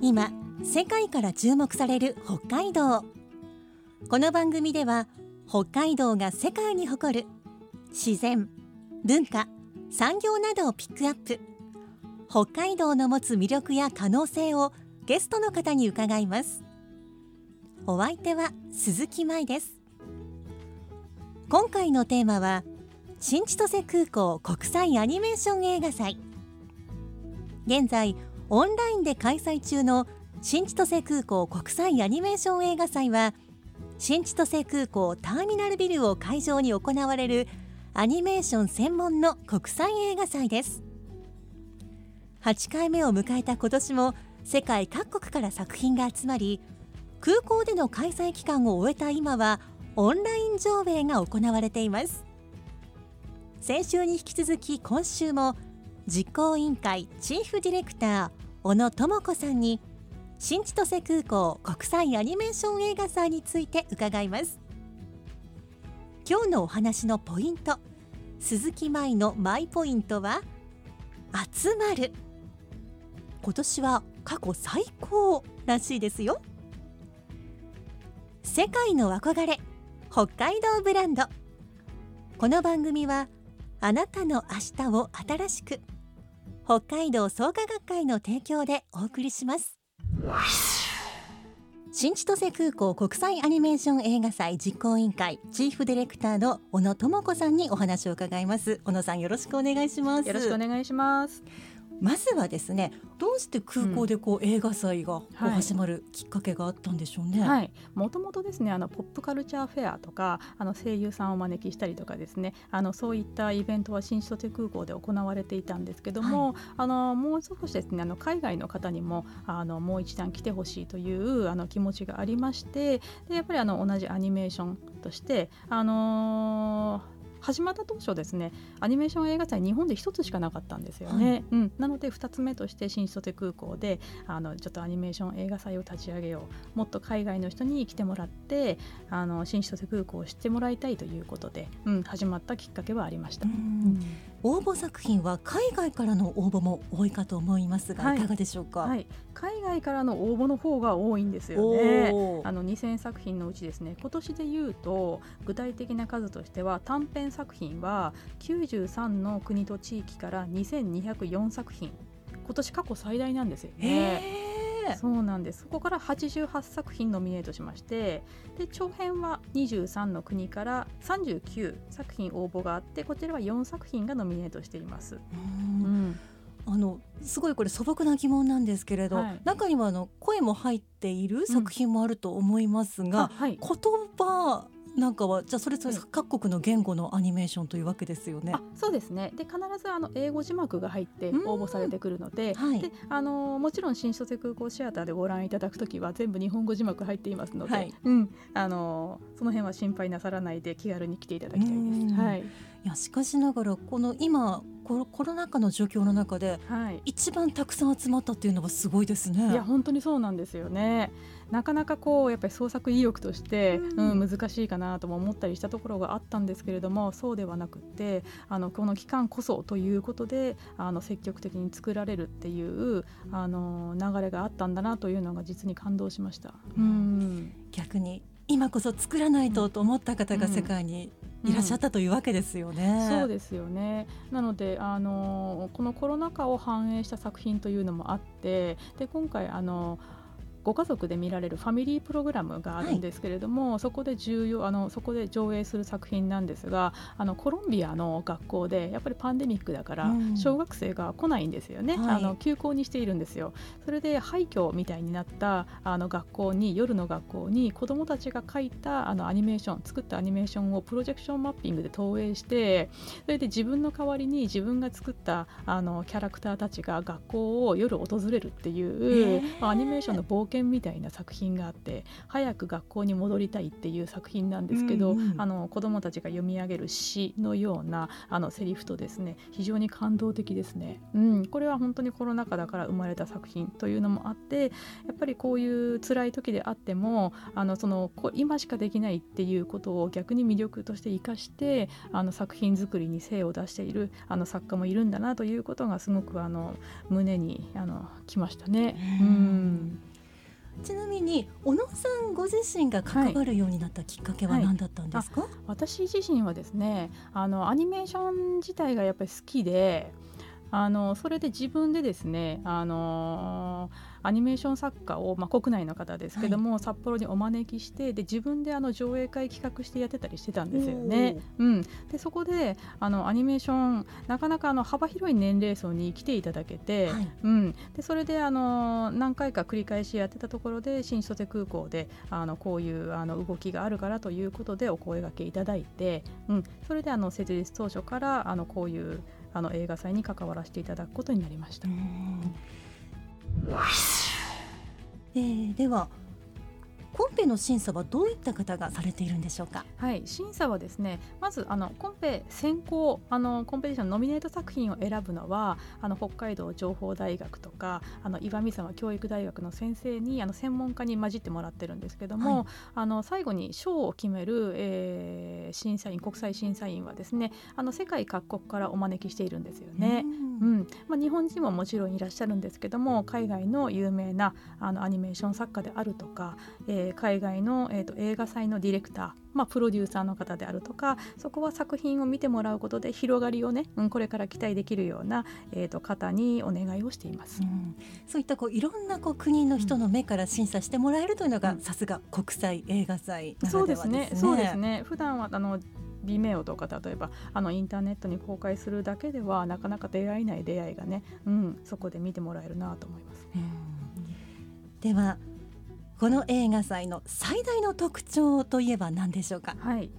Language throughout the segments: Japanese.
今世界から注目される北海道。この番組では北海道が世界に誇る自然文化産業などをピックアップ。北海道の持つ魅力や可能性をゲストの方に伺います。お相手は鈴木舞です。今回のテーマは新千歳空港国際アニメーション映画祭。現在オンラインで開催中の新千歳空港国際アニメーション映画祭は新千歳空港ターミナルビルを会場に行われるアニメーション専門の国際映画祭です。8回目を迎えた今年も世界各国から作品が集まり空港での開催期間を終えた今はオンライン上映が行われています。先週に引き続き今週も実行委員会チーフディレクター小野智子さんに新千歳空港国際アニメーション映画祭について伺います。今日のお話のポイント鈴木舞のマイポイントは集まる。今年は過去最高らしいですよ。世界の憧れ北海道ブランド。この番組はあなたの明日を新しく北海道創価学会の提供でお送りします。新千歳空港国際アニメーション映画祭実行委員会チーフディレクターの小野智子さんにお話を伺います。小野さんよろしくお願いします。よろしくお願いします。まずはですねどうして空港でこう、映画祭がこうはい。始まるきっかけがあったんでしょうね、はい、もともとですね、あのポップカルチャーフェアとか、あの声優さんをお招きしたりとかですね。あのそういったイベントは新千歳空港で行われていたんですけども、あのもう少しですね、あの海外の方にもあのもう一段来てほしいというあの気持ちがありまして、でやっぱりあの同じアニメーションとして、あのー始まった当初ですねアニメーション映画祭日本で一つしかなかったんですよね、はい。うん、なので2つ目として新千歳空港であのちょっとアニメーション映画祭を立ち上げようもっと海外の人に来てもらってあの新千歳空港を知ってもらいたいということで、うん、始まったきっかけはありました。うん応募作品は海外からの応募も多いかと思いますが、はい。い、かがでしょうか、はい、海外からの応募の方が多いんですよね。あの2000作品のうちですね今年で言うと具体的な数としては短編作品は93の国と地域から2204作品。今年過去最大なんですよへね。えそうなんです。そこから88作品ノミネートしましてで長編は23の国から39作品応募があってこちらは4作品がノミネートしています。うん。うん。あのすごいこれ素朴な疑問なんですけれど、はい。中にはあの声も入っている作品もあると思いますが、あはい。言葉なんかはじゃあそれぞれはい各国の言語のアニメーションというわけですよね。あそうですね。で必ずあの英語字幕が入って応募されてくるので,、はい。であのもちろん新千歳空港シアターでご覧いただくときは全部日本語字幕入っていますので、はい。うん、あのその辺は心配なさらないで気軽に来ていただきたいでうん。す。はい。いやしかしながらこの今コロコロナ禍の状況の中ではい一番たくさん集まったっていうのはすごいですね。いや本当にそうなんですよね。なかなかこうやっぱり創作意欲として、ううんん難しいかなとも思ったりしたところがあったんですけれどもそうではなくってあのこの期間こそということであの積極的に作られるっていうあの流れがあったんだなというのが実に感動しました。うん逆に今こそ作らないとと思った方が世界にいらっしゃったというわけですよね。そうですよね。なのであのこのコロナ禍を反映した作品というのもあってで今回あのご家族で見られるファミリープログラムがあるんですけれども、はい、そこで重要あのそこで上映する作品なんですがあのコロンビアの学校でやっぱりパンデミックだから小学生が来ないんですよね、うん、あの休校にしているんですよ。それで廃墟みたいになったあの学校に夜の学校に子どもたちが描いたあのアニメーション作ったアニメーションをプロジェクションマッピングで投影してそれで自分の代わりに自分が作ったあのキャラクターたちが学校を夜訪れるっていう、まあ、アニメーションの冒険みたいな作品があって早く学校に戻りたいっていう作品なんですけど、うんうん、あの子どもたちが読み上げる詩のようなあのセリフとですね非常に感動的ですね、うん、これは本当にコロナ禍だから生まれた作品というのもあってやっぱりこういう辛い時であってもあのその今しかできないっていうことを逆に魅力として生かしてあの作品作りに精を出しているあの作家もいるんだなということがすごくあの胸にあのきましたね。うんに小野さんご自身が関わるようになったきっかけは何だったんですか、はいはい、私自身はですねあのアニメーション自体がやっぱり好きであのそれで自分でですねあのーアニメーション作家を、まあ、国内の方ですけども、はい、札幌にお招きしてで自分であの上映会企画してやってたりしてたんですよね。うん、でそこであのアニメーションなかなかあの幅広い年齢層に来ていただけて、はい、うん、でそれであの何回か繰り返しやってたところで新千歳空港であのこういうあの動きがあるからということでお声がけいただいて、うん、それであの設立当初からあのこういうあの映画祭に関わらせていただくことになりました。えー、ではコンペの審査はどういった方がされているんでしょうか？はい、審査はですね、まずあのコンペ選考あのコンペティションノミネート作品を選ぶのはあの北海道情報大学とかあの岩見沢教育大学の先生にあの専門家に混じってもらってるんですけども、はい、あの最後に賞を決める、えー、審査員国際審査員はですね、あの世界各国からお招きしているんですよね。うん、まあ日本人ももちろんいらっしゃるんですけども、海外の有名なあのアニメーション作家であるとか、えーえー、海外の、えーと、映画祭のディレクター、まあ、プロデューサーの方であるとかそこは作品を見てもらうことで広がりをね、うん、これから期待できるような、えーと、方にお願いをしています、うん、そういったこういろんなこう国の人の目から審査してもらえるというのが、さすが国際映画祭ならではですね。そうですね。普段はあのビメオとか例えばあのインターネットに公開するだけではなかなか出会えない出会いがね、うん、そこで見てもらえるなと思います。ではこの映画祭の最大の特徴といえば何でしょうか？はい、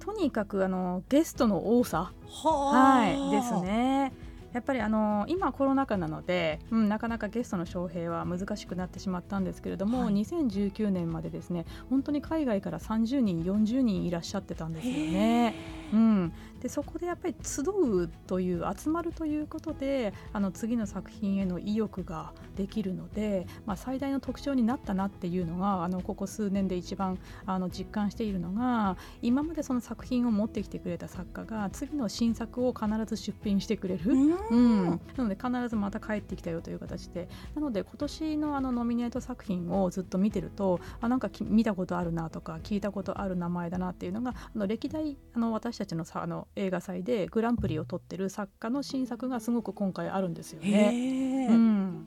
とにかくあのゲストの多さ、はいですね。やっぱりあの今コロナ禍なので、うん、なかなかゲストの招聘は難しくなってしまったんですけれども、はい、2019年までですね本当に海外から30人40人いらっしゃってたんですよね。うん、でそこでやっぱり集うという集まるということであの次の作品への意欲ができるので、まあ、最大の特徴になったなっていうのがあのここ数年で一番あの実感しているのが今までその作品を持ってきてくれた作家が次の新作を必ず出品してくれる。うん、なので必ずまた帰ってきたよという形で。なので今年のあのノミネート作品をずっと見てるとあなんか見たことあるなとか聞いたことある名前だなっていうのがあの歴代あの私たちのさあの映画祭でグランプリを取ってる作家の新作がすごく今回あるんですよね。うん、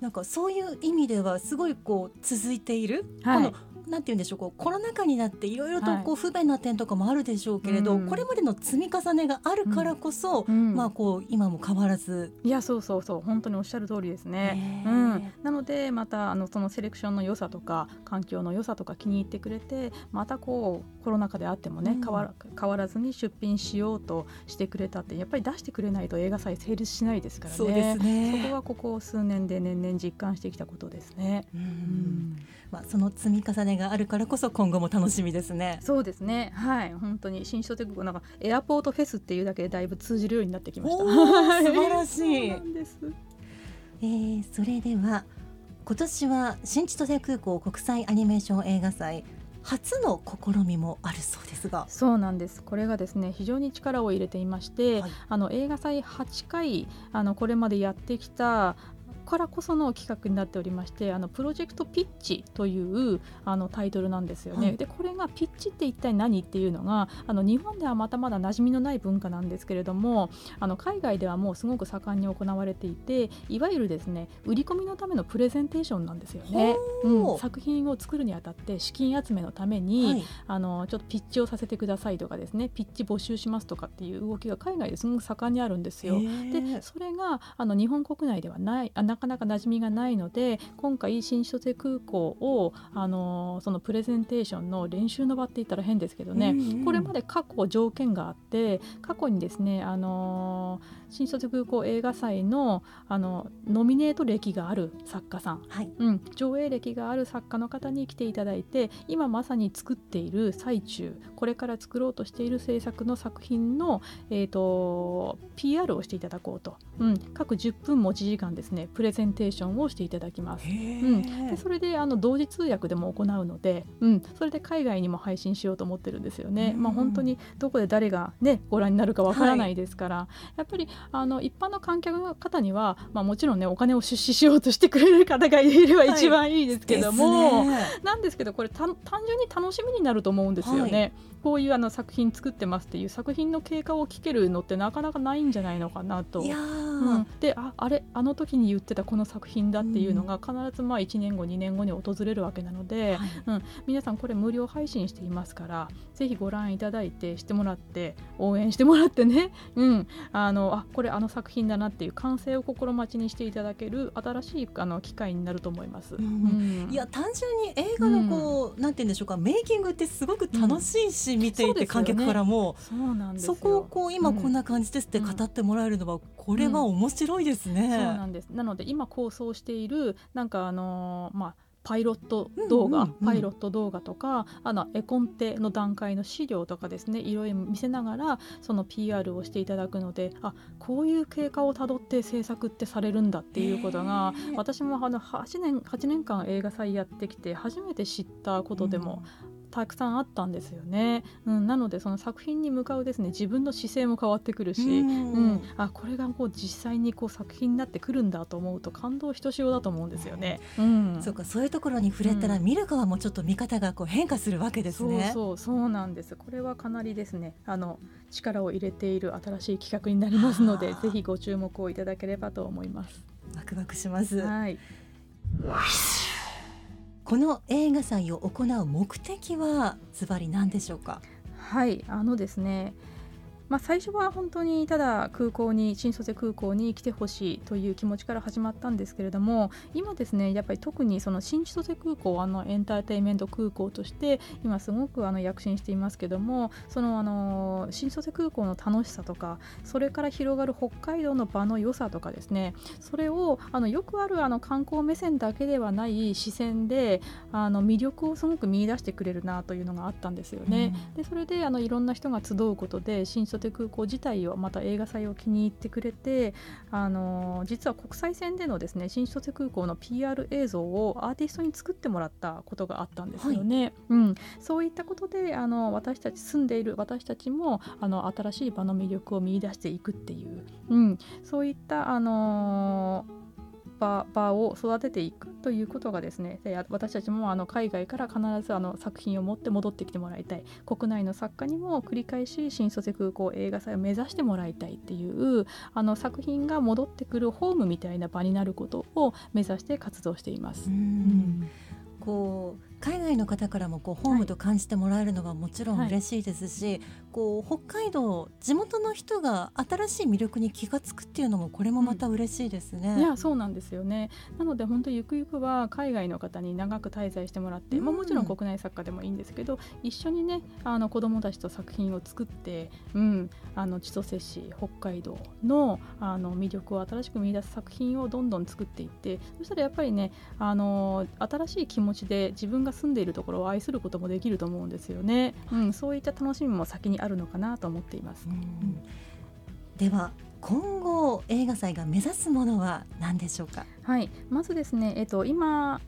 なんかそういう意味ではすごいこう続いている、はい、なんて言うんでしょうこうコロナ禍になっていろいろとこう不便な点とかもあるでしょうけれど、はい、これまでの積み重ねがあるからこそ、うん、まあこう今も変わらず。いやそうそうそう。本当におっしゃる通りですね。うん、なのでまたあのそのセレクションの良さとか環境の良さとか気に入ってくれてまたこうコロナ禍であってもね、うん、変わ変わらずに出品しようとしてくれたってやっぱり出してくれないと映画祭成立しないですからね。そうですね。そこはここ数年で年々実感してきたことですね。うんまあ、その積み重ねがあるからこそ今後も楽しみですね。そうですね。はい。本当に新書テクなんかエアポートフェスっていうだけでだいぶ通じるようになってきました。素晴らしい。えー、それでは今年は新千歳空港国際アニメーション映画祭初の試みもあるそうですが。そうなんです。これがですね非常に力を入れていまして、はい、あの映画祭8回あのこれまでやってきたからこその企画になっておりましてあのプロジェクトピッチというあのタイトルなんですよね。はいでこれがピッチって一体何っていうのがあの日本ではまたまだ馴染みのない文化なんですけれどもあの海外ではもうすごく盛んに行われていていわゆるですね売り込みのためのプレゼンテーションなんですよね。ほううん、作品を作るにあたって資金集めのために、はいあのちょっとピッチをさせてくださいとかですねピッチ募集しますとかっていう動きが海外ですごく盛んにあるんですよ。でそれがあの日本国内ではないあなかなか馴染みがないので今回新千歳空港をあのそのプレゼンテーションの練習の場って言ったら変ですけどね、うんうん。これまで過去条件があって過去にですねあの新千歳空港映画祭のあのノミネート歴がある作家さんはい。うん、上映歴がある作家の方に来ていただいて今まさに作っている最中これから作ろうとしている制作の作品の、えー、と PR をしていただこうと、うん、各10分持ち時間ですねプレゼンテーションをしていただきます。うん、でそれであの同時通訳でも行うので、うん、それで海外にも配信しようと思ってるんですよね。うんまあ、本当にどこで誰が、ね、ご覧になるかわからないですから、やっぱりあの一般の観客の方には、まあ、もちろんねお金を出資しようとしてくれる方がいれば一番いいですけども。ですねなんですけどこれた単純に楽しみになると思うんですよね。こういうあの作品作ってますっていう作品の経過を聞けるのってなかなかないんじゃないのかなと。うーん、でああれあの時に言ってたこの作品だっていうのが必ずまあ1年後2年後に訪れるわけなので、はい。うん、皆さんこれ無料配信していますからぜひご覧いただいてしてもらって応援してもらってね、うん、あのあこれあの作品だなっていう完成を心待ちにしていただける新しいあの機会になると思います。うん。うん。いや単純に映画のこう、なんて言うんでしょうかメイキングってすごく楽しいし、見ていて観客からも。そうなんですよ。そこをこう今うんこんな感じですって語ってもらえるのは、これは面白いですね。そうなんです。なので今構想しているなんかあのーまあパイロット動画、うんうんうんパイロット動画とかあの絵コンテの段階の資料とかですねいろいろ見せながらその PR をしていただくのであこういう経過をたどって制作ってされるんだっていうことが私もあの8年8年間映画祭やってきて初めて知ったことでもたくさんあったんですよね。うん、なのでその作品に向かうですね自分の姿勢も変わってくるし、うんうん、あこれがこう実際にこう作品になってくるんだと思うと感動ひとしおだと思うんですよね。うん、そうかそういうところに触れたら、うん見る側もちょっと見方がこう変化するわけですね。そうそうそうなんです。これはかなりですねあの力を入れている新しい企画になりますのではあぜひご注目をいただければと思います。ワクワクします。はい。この映画祭を行う目的はズバリ何でしょうか？はい、あのですね、まあ、最初は本当にただ空港に新卒空港に来てほしいという気持ちから始まったんですけれども今ですねやっぱり特にその新千歳空港あのエンターテインメント空港として今すごくあの躍進していますけどもそのあの新千歳空港の楽しさとかそれから広がる北海道の場の良さとかですねそれをあのよくあるあの観光目線だけではない視線であの魅力をすごく見出してくれるなというのがあったんですよね。でそれであのいろんな人が集うことで新卒空港自体をまた映画祭を気に入ってくれてあの実は国際線でのですね新千歳空港の PR 映像をアーティストに作ってもらったことがあったんですよね。うん、そういったことであの私たち住んでいる私たちもあの新しい場の魅力を見出していくっていう、うん、そういったあの場場を育てていくということがですねで私たちもあの海外から必ずあの作品を持って戻ってきてもらいたい。国内の作家にも繰り返し新卒空港映画祭を目指してもらいたいっていうあの作品が戻ってくるホームみたいな場になることを目指して活動しています。うん。こう海外の方からもこうホームと感じてもらえるのはもちろんはい。嬉しいですし、こう北海道地元の人が新しい魅力に気が付くっていうのもこれもまた嬉しいですね。いやそうなんですよね。なので本当ゆくゆくは海外の方に長く滞在してもらって、まあ、うんもちろん国内作家でもいいんですけど一緒にねあの子どもたちと作品を作って、うん、あの千歳市北海道のあの魅力を新しく見出す作品をどんどん作っていってそしたらやっぱりねあの新しい気持ちで自分が住んでいるところを愛することもできると思うんですよね、うん、そういった楽しみも先にあるのかなと思っています。うんでは今後映画祭が目指すものは何でしょうか？はい、まずですね、えっと、今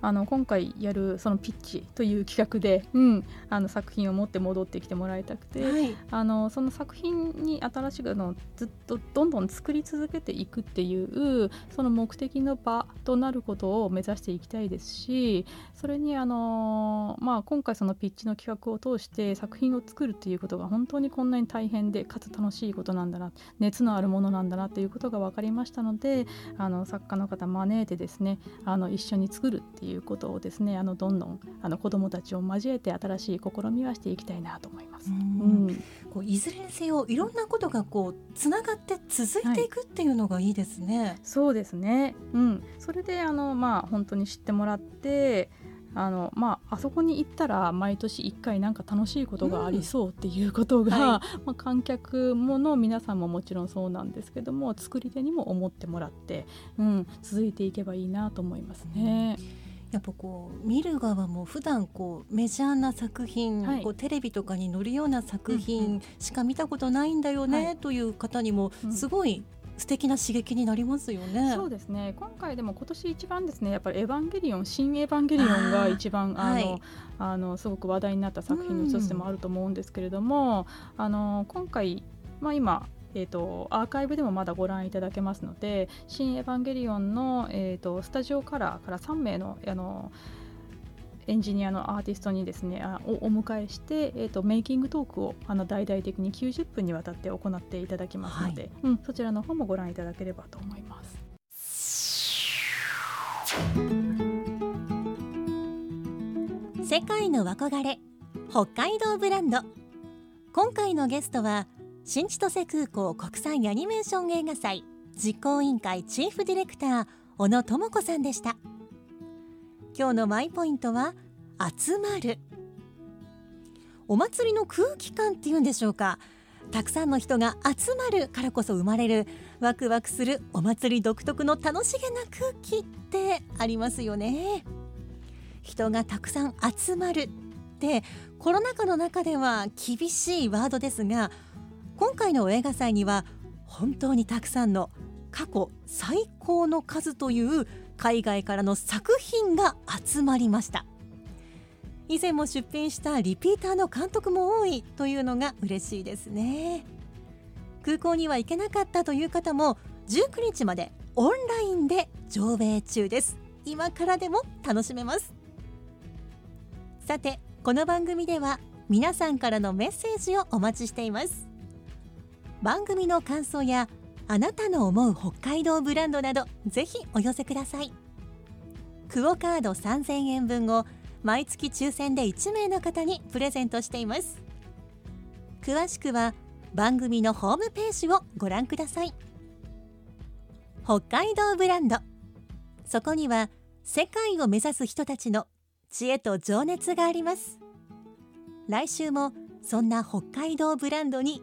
あの今回やるそのピッチという企画で、うん、あの作品を持って戻ってきてもらいたくて、はい、あのその作品に新しくのずっとどんどん作り続けていくっていうその目的の場となることを目指していきたいですしそれにあの、まあ、今回そのピッチの企画を通して作品を作るっていうことが本当にこんなに大変でかつ楽しいことなんだな熱のあるものなんだなということが分かりましたのであの作家の方招いてですねあの一緒に作るっていういうことをですねあのどんどんあの子どもたちを交えて新しい試みはしていきたいなと思います。うん、こういずれにせよいろんなことがこうつながって続いていくっていうのがいいですね。はい、そうですね。うん、それであのまあ本当に知ってもらって。あのまあ、あそこに行ったら毎年1回なんか楽しいことがありそうっていうことが、うんはい、まあ、観客もの皆さんももちろんそうなんですけども作り手にも思ってもらって、うん、続いていけばいいなと思いますね。うんやっぱこう見る側も普段こうメジャーな作品、はい、こうテレビとかに載るような作品しか見たことないんだよね、という方にもすごい素敵な刺激になりますよね。そうですね。今回でも今年一番ですね、やっぱりエヴァンゲリオン、新エヴァンゲリオンが一番あの、はい、あのすごく話題になった作品の一つでもあると思うんですけれども、うん、あの今回まあ今えーと、アーカイブでもまだご覧いただけますので「新エヴァンゲリオンの」えーと、スタジオカラーから3名のあのエンジニアのアーティストにですねあをお迎えして、えーと、メイキングトークをあの大々的に90分にわたって行っていただきますので、はい、うん、そちらの方もご覧いただければと思います。世界の憧れ北海道ブランド今回のゲストは新千歳空港国際アニメーション映画祭実行委員会チーフディレクター小野智子さんでした。今日のマイポイントは集まる。お祭りの空気感っていうんでしょうか。たくさんの人が集まるからこそ生まれるワクワクするお祭り独特の楽しげな空気ってありますよね。人がたくさん集まるってコロナ禍の中では厳しいワードですが今回の映画祭には本当にたくさんの過去最高の数という海外からの作品が集まりました。以前も出品したリピーターの監督も多いというのが嬉しいですね。空港には行けなかったという方も19日までオンラインで上映中です。今からでも楽しめます。さてこの番組では皆さんからのメッセージをお待ちしています。番組の感想やあなたの思う北海道ブランドなどぜひお寄せください。クオカード3000円分を毎月抽選で1名の方にプレゼントしています。詳しくは番組のホームページをご覧ください。北海道ブランド。そこには世界を目指す人たちの知恵と情熱があります。来週もそんな北海道ブランドに